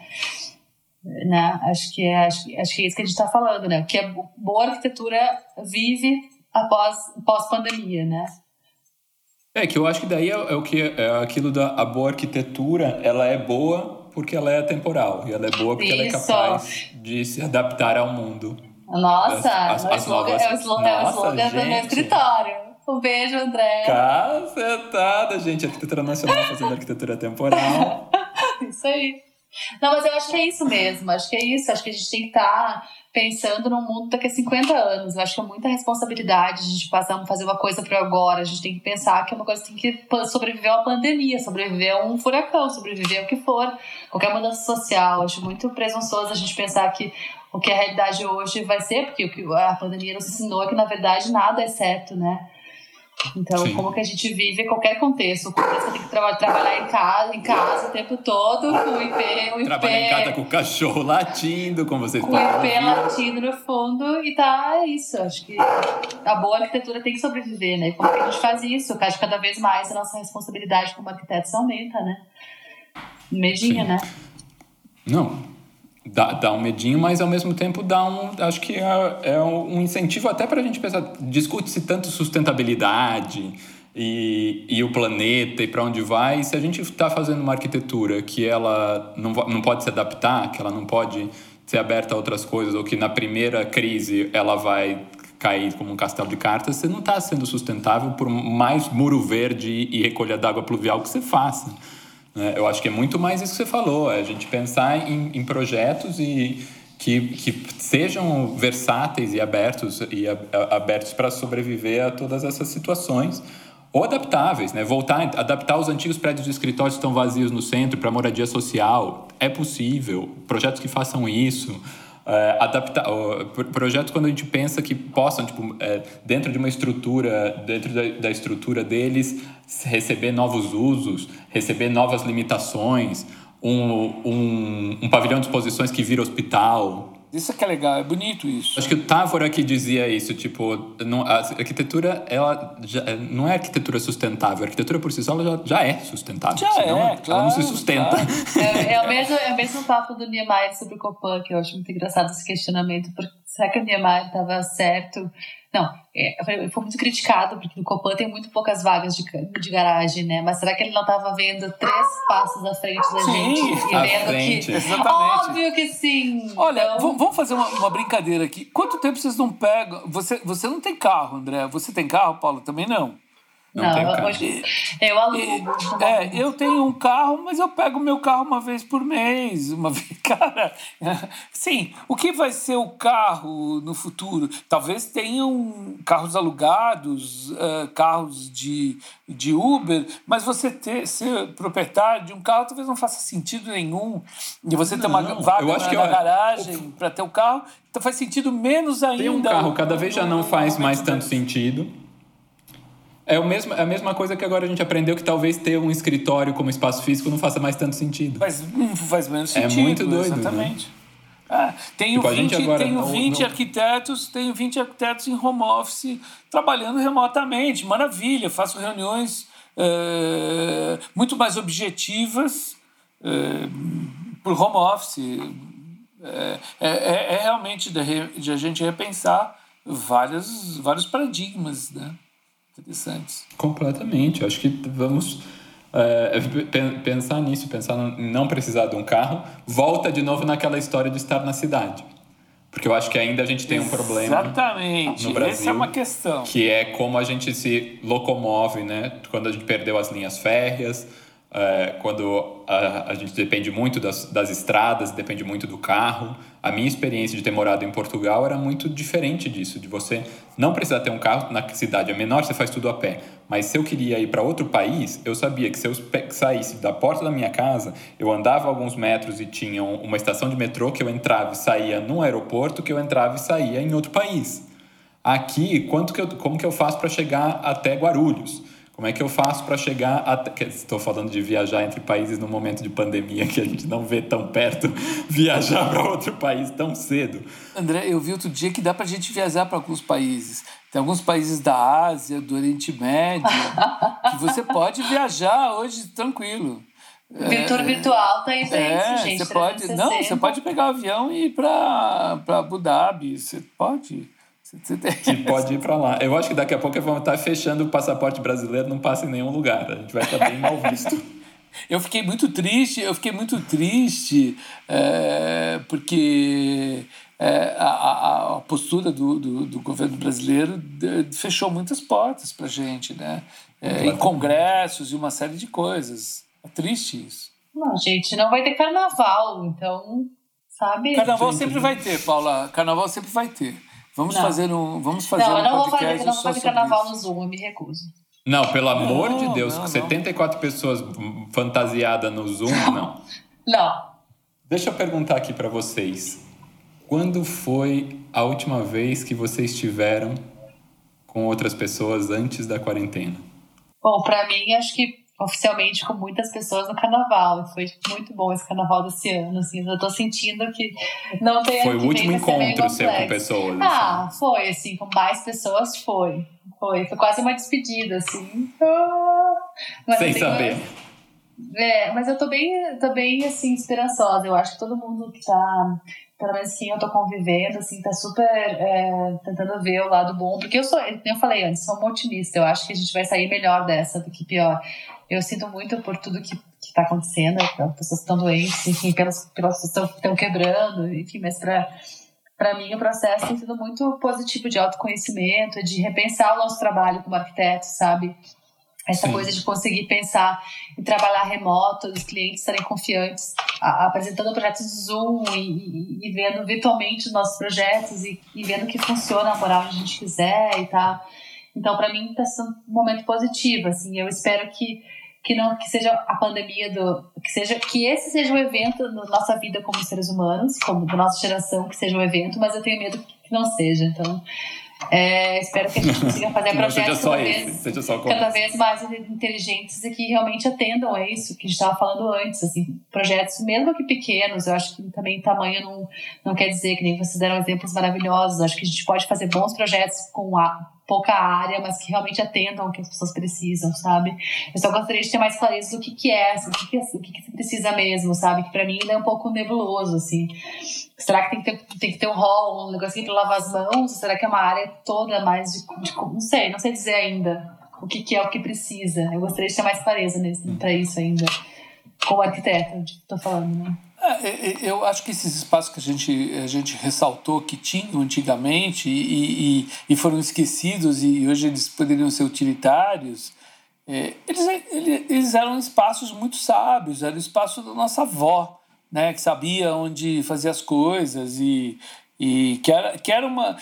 S1: né? Acho, que é, acho, acho que é isso que a gente está falando, né? Que a boa arquitetura vive após pós-pandemia, né?
S2: É que eu acho que daí é, é o que é aquilo da a boa arquitetura, ela é boa porque ela é temporal e ela é boa porque ela é
S1: Isso.
S2: capaz de se adaptar ao mundo.
S1: Nossa,
S2: As- as-
S1: é o
S2: as
S1: slogan,
S2: novas-
S1: é o slogan, é o
S2: Nossa,
S1: slogan do meu escritório. Um beijo, André.
S2: Cacetada, gente, arquitetura nacional fazendo arquitetura temporal. [LAUGHS]
S1: Isso aí. Não, mas eu acho que é isso mesmo. Acho que é isso. Acho que a gente tem que estar pensando num mundo daqui a 50 anos. Eu acho que é muita responsabilidade a gente passar a fazer uma coisa para agora. A gente tem que pensar que é uma coisa que tem que sobreviver a uma pandemia, sobreviver a um furacão, sobreviver ao que for, qualquer mudança social. Acho muito presunçoso a gente pensar que o que a realidade hoje vai ser, porque o que a pandemia nos ensinou é que, na verdade, nada é certo, né? Então,
S2: Sim.
S1: como que a gente vive qualquer contexto? O contexto tem que traba- trabalhar em casa, em casa o tempo todo, com o IP, o IP,
S2: Trabalhar em casa com o cachorro latindo, como vocês
S1: com o IP latindo no fundo e tá é isso. Acho que a boa arquitetura tem que sobreviver, né? Como que a gente faz isso? Eu acho que cada vez mais a nossa responsabilidade como arquitetos aumenta, né? Medinha,
S2: Sim.
S1: né?
S2: Não, dá, dá um medinho, mas ao mesmo tempo dá um. Acho que é, é um incentivo até para a gente pensar. Discute-se tanto sustentabilidade e, e o planeta e para onde vai. E se a gente está fazendo uma arquitetura que ela não, não pode se adaptar, que ela não pode ser aberta a outras coisas, ou que na primeira crise ela vai cair como um castelo de cartas, você não está sendo sustentável por mais muro verde e recolha d'água pluvial que você faça. Né? Eu acho que é muito mais isso que você falou, é a gente pensar em, em projetos e que, que sejam versáteis e abertos e a- a- abertos para sobreviver a todas essas situações ou adaptáveis, né? Voltar, adaptar os antigos prédios de escritórios que estão vazios no centro para moradia social é possível. Projetos que façam isso. É, adaptar ó, pro- projetos quando a gente pensa que possam tipo é, dentro de uma estrutura dentro da, da estrutura deles receber novos usos receber novas limitações um, um, um pavilhão de exposições que vira hospital
S3: Isso é que é legal, é bonito isso.
S2: Acho que o Távora que dizia isso, tipo, não, a arquitetura, ela já, não é arquitetura sustentável. A arquitetura por si só ela já, já é sustentável.
S3: Já
S2: senão
S3: é,
S2: ela
S3: claro,
S2: não se sustenta.
S3: claro.
S1: É, é o mesmo, é o mesmo papo do Niemeyer sobre o Copan, que eu acho muito engraçado esse questionamento. Porque, será que o Niemeyer estava certo? Não, é, foi, muito criticado, porque no Copan tem muito poucas vagas de, de garagem, né? Mas será que ele não estava vendo três passos à frente da
S3: Sim,
S1: gente? E
S2: à
S1: vendo
S2: frente.
S1: que.
S3: Exatamente.
S1: Óbvio que sim!
S3: Olha,
S1: Então,
S3: vamos fazer uma, uma brincadeira aqui. Quanto tempo vocês não pegam? Você, você não tem carro, André. Você tem carro, Paulo? Também não.
S2: Não
S1: não,
S2: tem
S1: eu-
S2: carro.
S1: hoje, eu alugo.
S3: É, eu tenho um carro, mas eu pego meu carro uma vez por mês. Uma [LAUGHS] vez, cara. Sim, o que vai ser o carro no futuro? Talvez tenham carros alugados, eh, carros de, de Uber, mas você ter, ser proprietário de um carro talvez não faça sentido nenhum. E você ter uma
S2: Não,
S3: vaga na, na garagem para ter o carro, então faz sentido menos ainda.
S2: Ter um carro cada vez já não faz mais tanto sentido. É, o mesmo, é a mesma coisa que agora a gente aprendeu que talvez ter um escritório como espaço físico não faça mais tanto sentido.
S3: Faz, faz menos
S2: É
S3: sentido.
S2: muito doido, né?
S3: Exatamente. Ah, tenho,
S2: Tipo, a gente
S3: 20,
S2: agora-
S3: tenho
S2: não-
S3: 20
S2: não-
S3: arquitetos, tenho 20 arquitetos em home office trabalhando remotamente. Maravilha, faço reuniões eh, muito mais objetivas eh, por home office. É, é, é realmente de, de a gente repensar vários, vários paradigmas né? Interessantes.
S2: Completamente. Acho que vamos é, pe- pensar nisso, pensar em não precisar de um carro. Volta de novo naquela história de estar na cidade. Porque eu acho que ainda a gente tem um problema
S3: Exatamente.
S2: no
S3: Essa é
S2: Brasil,
S3: uma questão.
S2: que é como a gente se locomove, né? Quando a gente perdeu as linhas férreas, é, quando a, a, gente depende muito das, das estradas, depende muito do carro. A minha experiência de ter morado em Portugal era muito diferente disso, de você não precisar ter um carro na cidade é menor, você faz tudo a pé. Mas se eu queria ir para outro país, eu sabia que se eu saísse da porta da minha casa, eu andava alguns metros e tinha uma estação de metrô que eu entrava e saía num aeroporto, que eu entrava e saía em outro país. Aqui, quanto que eu, como que eu faço para chegar até Guarulhos? Como é que eu faço para chegar até. Estou falando de viajar entre países no momento de pandemia que a gente não vê tão perto, [LAUGHS] viajar para outro país tão cedo.
S3: André, eu vi outro dia que dá para a gente viajar para alguns países. Tem alguns países da Ásia, do Oriente Médio, [LAUGHS] que você pode viajar hoje tranquilo.
S1: Vitor é, virtual tá aí pra é, isso, gente.
S3: Você pode, não, você pode pegar o avião e ir para Abu Dhabi. Você pode.
S2: Que pode ir para lá. Eu acho que daqui a pouco vão estar fechando o passaporte brasileiro, não passa em nenhum lugar. A gente vai estar bem mal visto. [LAUGHS]
S3: eu fiquei muito triste, eu fiquei muito triste, é, porque é, a, a, postura do, do, do, governo brasileiro fechou muitas portas para gente, né? É, em congressos e uma série de coisas. É triste isso.
S1: Não, gente, não vai ter carnaval, então, sabe?
S3: Carnaval sempre vai ter, Paula. Carnaval sempre vai ter. Vamos não. fazer um, vamos fazer não, um
S1: não
S3: podcast
S1: vou fazer, não vou fazer carnaval isso. no Zoom, eu me recuso.
S2: Não, pelo amor não, de Deus, não, 74 pessoas fantasiadas no Zoom, não.
S1: Não.
S2: Deixa eu perguntar aqui para vocês. Quando foi a última vez que vocês estiveram com outras pessoas antes da quarentena?
S1: Bom, para mim, acho que oficialmente com muitas pessoas no carnaval. Foi muito bom esse carnaval desse ano, assim. Eu tô sentindo que não tem
S2: Foi o último encontro seu com pessoas.
S1: Ah, assim. foi, assim, com mais pessoas foi. Foi, foi quase uma despedida, assim. Ah,
S2: mas Sem saber.
S1: É, mas eu tô bem, tô bem, assim, esperançosa. Eu acho que todo mundo que tá pelo menos quem eu tô convivendo, assim, tá super é, tentando ver o lado bom, porque eu sou, como eu falei antes, sou uma otimista, eu acho que a gente vai sair melhor dessa do que pior. Eu sinto muito por tudo que, que tá acontecendo, as pessoas estão doentes, enfim, pelas, pelas pessoas que estão quebrando, enfim, mas para para mim o processo tem sido muito positivo de autoconhecimento, de repensar o nosso trabalho como arquiteto, sabe? Essa Sim. coisa de conseguir pensar em trabalhar remoto, os clientes estarem confiantes, a, apresentando projetos do Zoom e, e, e, vendo virtualmente os nossos projetos e, e vendo que funciona a moral onde a gente quiser e tal. Então, para mim, está sendo um momento positivo. Assim, eu espero que que não que seja a pandemia do que seja que esse seja o evento na nossa vida como seres humanos, como da nossa geração, que seja um evento, mas eu tenho medo que não seja. Então, é, espero que a gente consiga fazer [LAUGHS] projetos cada, vez, cada vez mais inteligentes e que realmente atendam a isso que a gente estava falando antes. Assim, projetos, mesmo que pequenos, eu acho que também tamanho não, não quer dizer que nem vocês deram exemplos maravilhosos. Acho que a gente pode fazer bons projetos com a, pouca área, mas que realmente atendam o que as pessoas precisam, sabe? Eu só gostaria de ter mais clareza do que, que é, assim, o, que, que, o que, que precisa mesmo, sabe? Que para mim ainda é um pouco nebuloso, assim. Será que tem que ter, tem que ter um rol, um negocinho para lavar as mãos? Ou será que é uma área toda mais de, de, Não sei, não sei dizer ainda o que, que é o que precisa. Eu gostaria de ter mais clareza para isso ainda. Como arquiteta, estou falando, né?
S3: É, é, é, eu acho que esses espaços que a gente, a gente ressaltou que tinham antigamente e, e, e foram esquecidos e hoje eles poderiam ser utilitários, é, eles, eles eram espaços muito sábios, era o espaço da nossa avó, né, que sabia onde fazer as coisas e, e que, era, que era uma.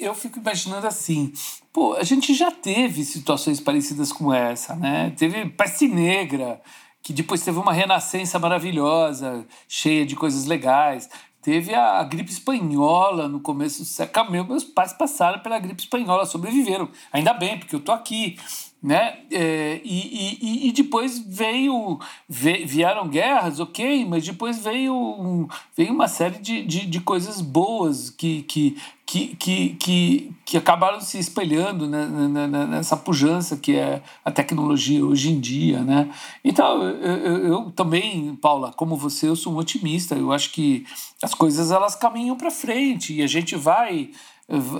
S3: Eu fico imaginando assim. Pô, a gente já teve situações parecidas com essa, né? Teve peste negra, que depois teve uma renascença maravilhosa, cheia de coisas legais. Teve a, a gripe espanhola no começo do século. Meus pais passaram pela gripe espanhola, sobreviveram. Ainda bem, porque eu tô aqui né? É, e, e, e depois veio, vieram guerras, ok, mas depois veio, um, veio uma série de, de, de coisas boas que, que, que, que, que, que acabaram se espelhando né, nessa pujança que é a tecnologia hoje em dia, né? Então, eu, eu, também, Paula, como você, eu sou um otimista. Eu acho que as coisas elas caminham para frente e a gente vai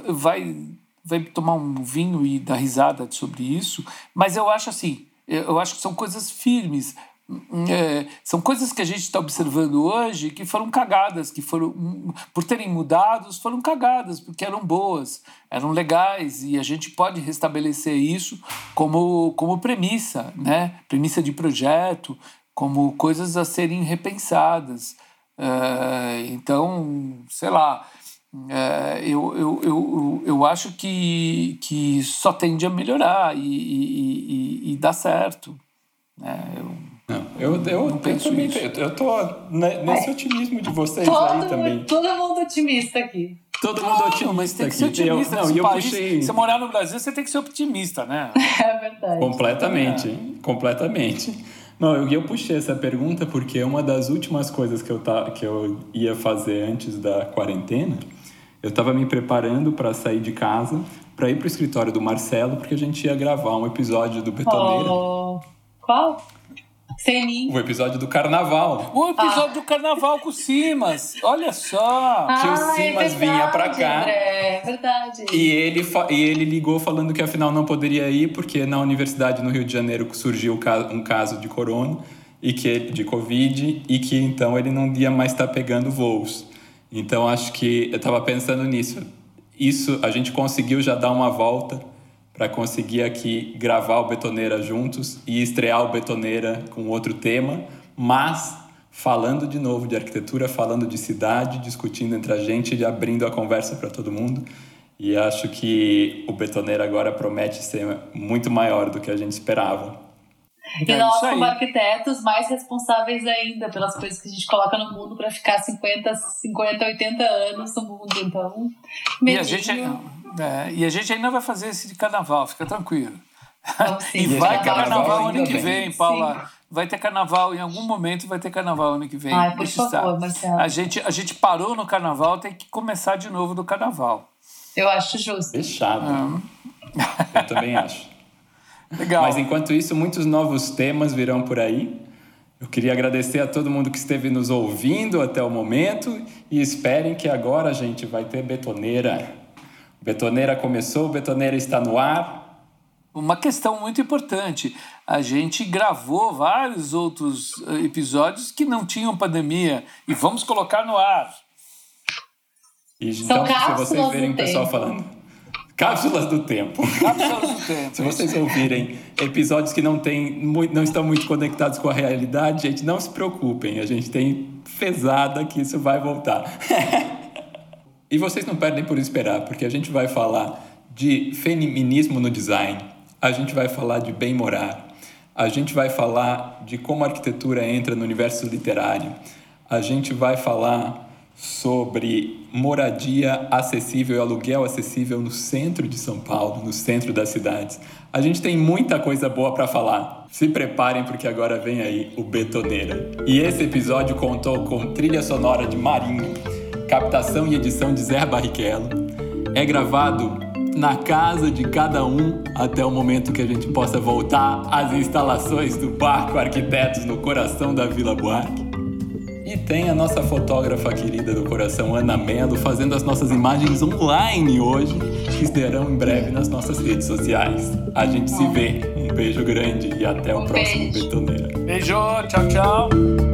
S3: vai vai tomar um vinho e dar risada sobre isso, mas eu acho assim, eu acho que são coisas firmes. é, são coisas que a gente está observando hoje que foram cagadas, que foram, por terem mudado, foram cagadas, porque eram boas, eram legais, e a gente pode restabelecer isso como, como premissa, né? premissa de projeto, como coisas a serem repensadas. É, então, sei lá, eu, eu, eu, eu acho que, que só tende a melhorar e, e, e, e dá certo. Né? Eu,
S2: não, eu, eu, eu, eu também eu, eu tô nesse é. otimismo de vocês
S1: todo,
S2: aí também.
S1: Todo mundo otimista aqui.
S2: Todo mundo otimista.
S3: Mas tem que ser otimista. Eu, não, eu país, puxei... Se morar no Brasil, você tem que ser otimista, né? [LAUGHS]
S1: É verdade.
S2: Completamente, é. completamente. Não, eu, eu puxei essa pergunta porque uma das últimas coisas que eu, tá, que eu ia fazer antes da quarentena, eu estava me preparando para sair de casa, para ir para o escritório do Marcelo, porque a gente ia gravar um episódio do Betoneira.
S1: Oh, qual? Senin.
S2: O episódio do carnaval.
S3: O episódio ah. do carnaval com o Simas. Olha só.
S1: Ah,
S2: que o Simas
S1: é verdade,
S2: vinha pra cá.
S1: André, é verdade.
S2: E ele, e ele ligou falando que afinal não poderia ir, porque na universidade no Rio de Janeiro surgiu um caso de corona e que de Covid e que então ele não ia mais estar pegando voos. Então acho que eu estava pensando nisso. Isso a gente conseguiu já dar uma volta para conseguir aqui gravar o Betoneira juntos e estrear o Betoneira com outro tema, mas falando de novo de arquitetura, falando de cidade, discutindo entre a gente e abrindo a conversa para todo mundo. E acho que o Betoneira agora promete ser muito maior do que a gente esperava.
S1: E é nós, como arquitetos, mais responsáveis ainda pelas coisas que a gente coloca no mundo para ficar 50, 50, 80 anos no mundo. Então, medinho.
S3: E a gente, é, e a gente ainda vai fazer esse de carnaval, fica tranquilo. [LAUGHS] e vai ter carnaval, carnaval ano que vem, vem Paula. Sim. Vai ter carnaval, em algum momento vai ter carnaval ano que vem.
S1: Ai, por favor, Marcelo.
S3: A gente, a gente parou no carnaval, tem que começar de novo do carnaval.
S1: Eu acho justo.
S2: Fechado. Eu também acho.
S3: Legal.
S2: Mas enquanto isso, muitos novos temas virão por aí. Eu queria agradecer a todo mundo que esteve nos ouvindo até o momento e esperem que agora a gente vai ter betoneira. Betoneira começou, Betoneira está no ar.
S3: Uma questão muito importante: a gente gravou vários outros eh, episódios que não tinham pandemia e vamos colocar no ar.
S2: E, então, se vocês verem o pessoal falando. Cápsulas do tempo.
S3: Cápsulas do [LAUGHS] tempo.
S2: se vocês ouvirem episódios que não, tem, não estão muito conectados com a realidade, gente, não se preocupem. A gente tem pesada que isso vai voltar. [LAUGHS] E vocês não perdem por esperar, porque a gente vai falar de feminismo no design, a gente vai falar de bem morar, a gente vai falar de como a arquitetura entra no universo literário, a gente vai falar sobre moradia acessível e aluguel acessível no centro de São Paulo, no centro das cidades. A gente tem muita coisa boa para falar. Se preparem porque agora vem aí o Betoneira. E esse episódio contou com trilha sonora de Marinho captação e edição de Zé Barrichello. É gravado na casa de cada um até o momento que a gente possa voltar às instalações do Barco Arquitetos no coração da Vila Buarque. E tem a nossa fotógrafa querida do coração, Ana Mello, fazendo as nossas imagens online hoje, que estarão em breve nas nossas redes sociais. A gente se vê. Um beijo grande e até o
S1: um
S2: próximo
S1: beijo.
S2: Betoneira.
S3: Beijo, tchau, tchau.